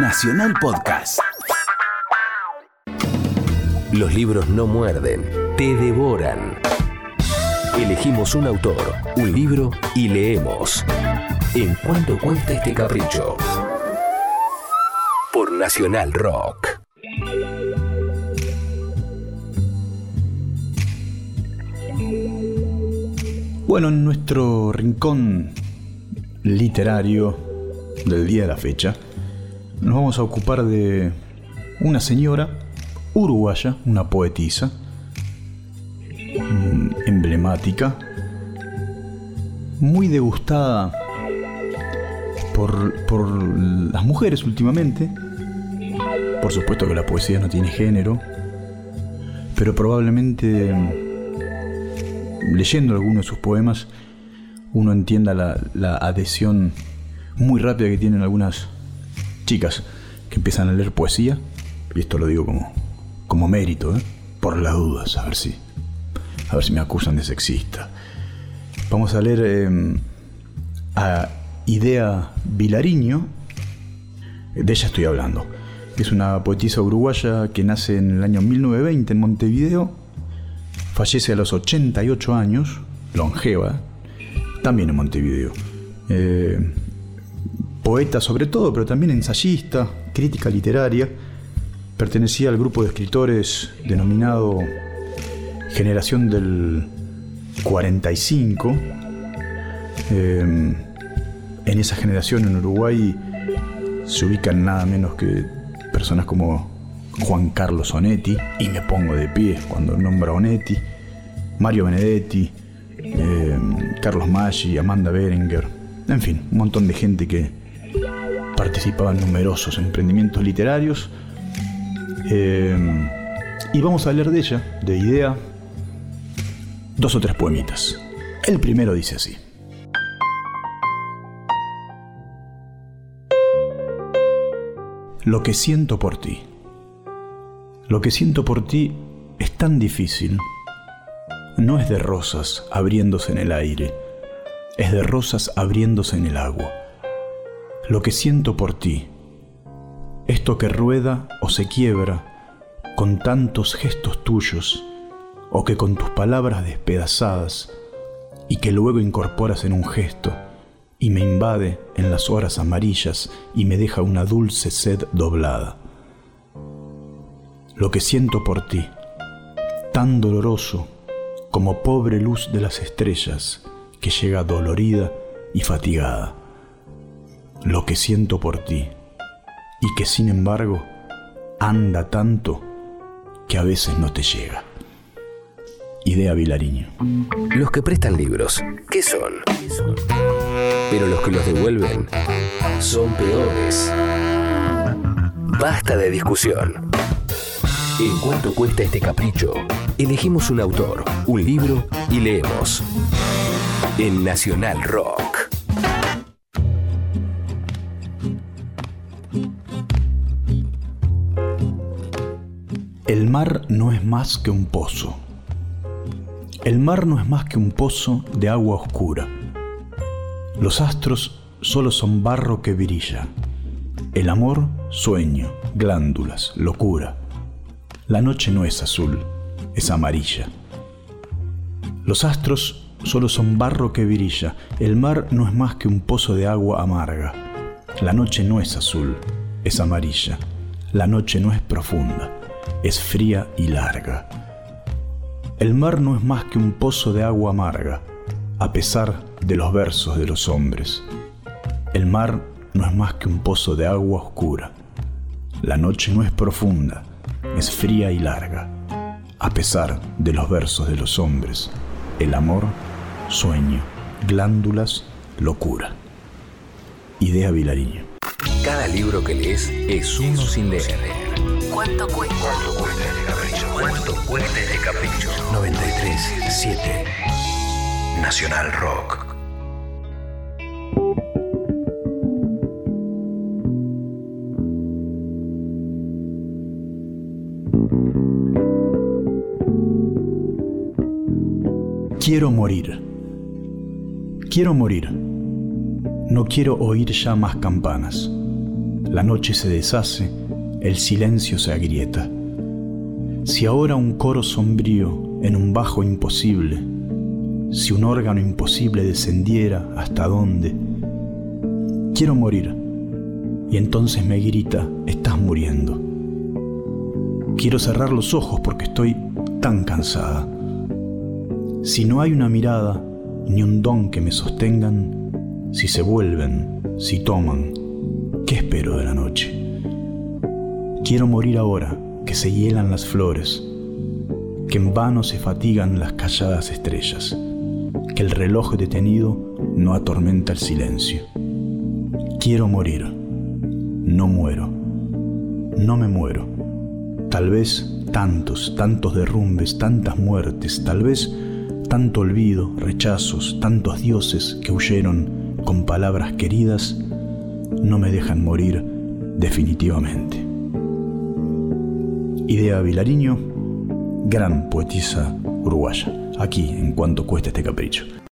Nacional Podcast. Los libros no muerden, te devoran. Elegimos un autor, un libro y leemos. ¿En cuánto cuesta este capricho? Por Nacional Rock. Bueno, en nuestro rincón literario del día de la fecha, nos vamos a ocupar de una señora uruguaya, una poetisa mm, emblemática, muy degustada por, por las mujeres últimamente. Por supuesto que la poesía no tiene género, pero probablemente leyendo algunos de sus poemas uno entienda la, adhesión muy rápida que tienen algunas chicas que empiezan a leer poesía, y esto lo digo como, como mérito, ¿eh? por las dudas, a ver si, a ver si me acusan de sexista. Vamos a leer em, a Idea Vilariño, de ella estoy hablando. Es una poetisa uruguaya que nace en el año 1920 en Montevideo, fallece a los 88 años, longeva, también en Montevideo. Eh, poeta sobre todo, pero también ensayista, crítica literaria. Pertenecía al grupo de escritores denominado Generación del 45. Eh, en esa generación en Uruguay se ubican nada menos que personas como Juan Carlos Onetti, y me pongo de pie cuando nombro a Onetti, Mario Benedetti, eh, Carlos Maggi, Amanda Berenger, en fin, un montón de gente que participaba en numerosos emprendimientos literarios. Eh, y vamos a leer de ella, de idea, dos o tres poemitas. El primero dice así. Lo que siento por ti. Lo que siento por ti es tan difícil no es de rosas abriéndose en el aire, es de rosas abriéndose en el agua. Lo que siento por ti, esto que rueda o se quiebra con tantos gestos tuyos, o que con tus palabras despedazadas, y que luego incorporas en un gesto, y me invade en las horas amarillas y me deja una dulce sed doblada. Lo que siento por ti, tan doloroso como pobre luz de las estrellas que llega dolorida y fatigada. Lo que siento por ti y que sin embargo anda tanto que a veces no te llega. Idea Vilariño. Los que prestan libros, ¿qué son? Pero los que los devuelven son peores. Basta de discusión. ¿En cuánto cuesta este capricho? Elegimos un autor, un libro y leemos. En Nacional Rock. El mar no es más que un pozo. El mar no es más que un pozo de agua oscura. Los astros solo son barro que brilla. El amor, sueño, glándulas, locura. La noche no es azul, es amarilla. Los astros solo son barro que brilla, el mar no es más que un pozo de agua amarga. La noche no es azul, es amarilla. La noche no es profunda, es fría y larga. El mar no es más que un pozo de agua amarga, a pesar de los versos de los hombres. El mar no es más que un pozo de agua oscura. La noche no es profunda, es fría y larga. A pesar de los versos de los hombres, el amor, sueño, glándulas, locura. Idea Vilariño. Cada libro que lees es uno sin leer. ¿Cuánto cuesta? ¿Cuánto cuesta este capricho? ¿Cuánto cuesta este capricho? 93 7 Nacional Rock. Quiero morir. Quiero morir. No quiero oír ya más campanas. la noche se deshace, el silencio se agrieta. Si ahora un coro sombrío en un bajo imposible, si un órgano imposible descendiera hasta dónde, quiero morir. Y entonces me grita, estás muriendo. Quiero cerrar los ojos porque estoy tan cansada. Si no hay una mirada ni un don que me sostengan, si se vuelven, si toman, ¿qué espero de la noche? Quiero morir ahora, que se hielan las flores, que en vano se fatigan las calladas estrellas, que el reloj detenido no atormenta el silencio. Quiero morir, no muero, no me muero. Tal vez tantos, tantos derrumbes, tantas muertes, tal vez tanto olvido, rechazos, tantos dioses que huyeron con palabras queridas, no me dejan morir definitivamente. Idea Vilariño, gran poetisa uruguaya, aquí en cuanto cuesta este capricho.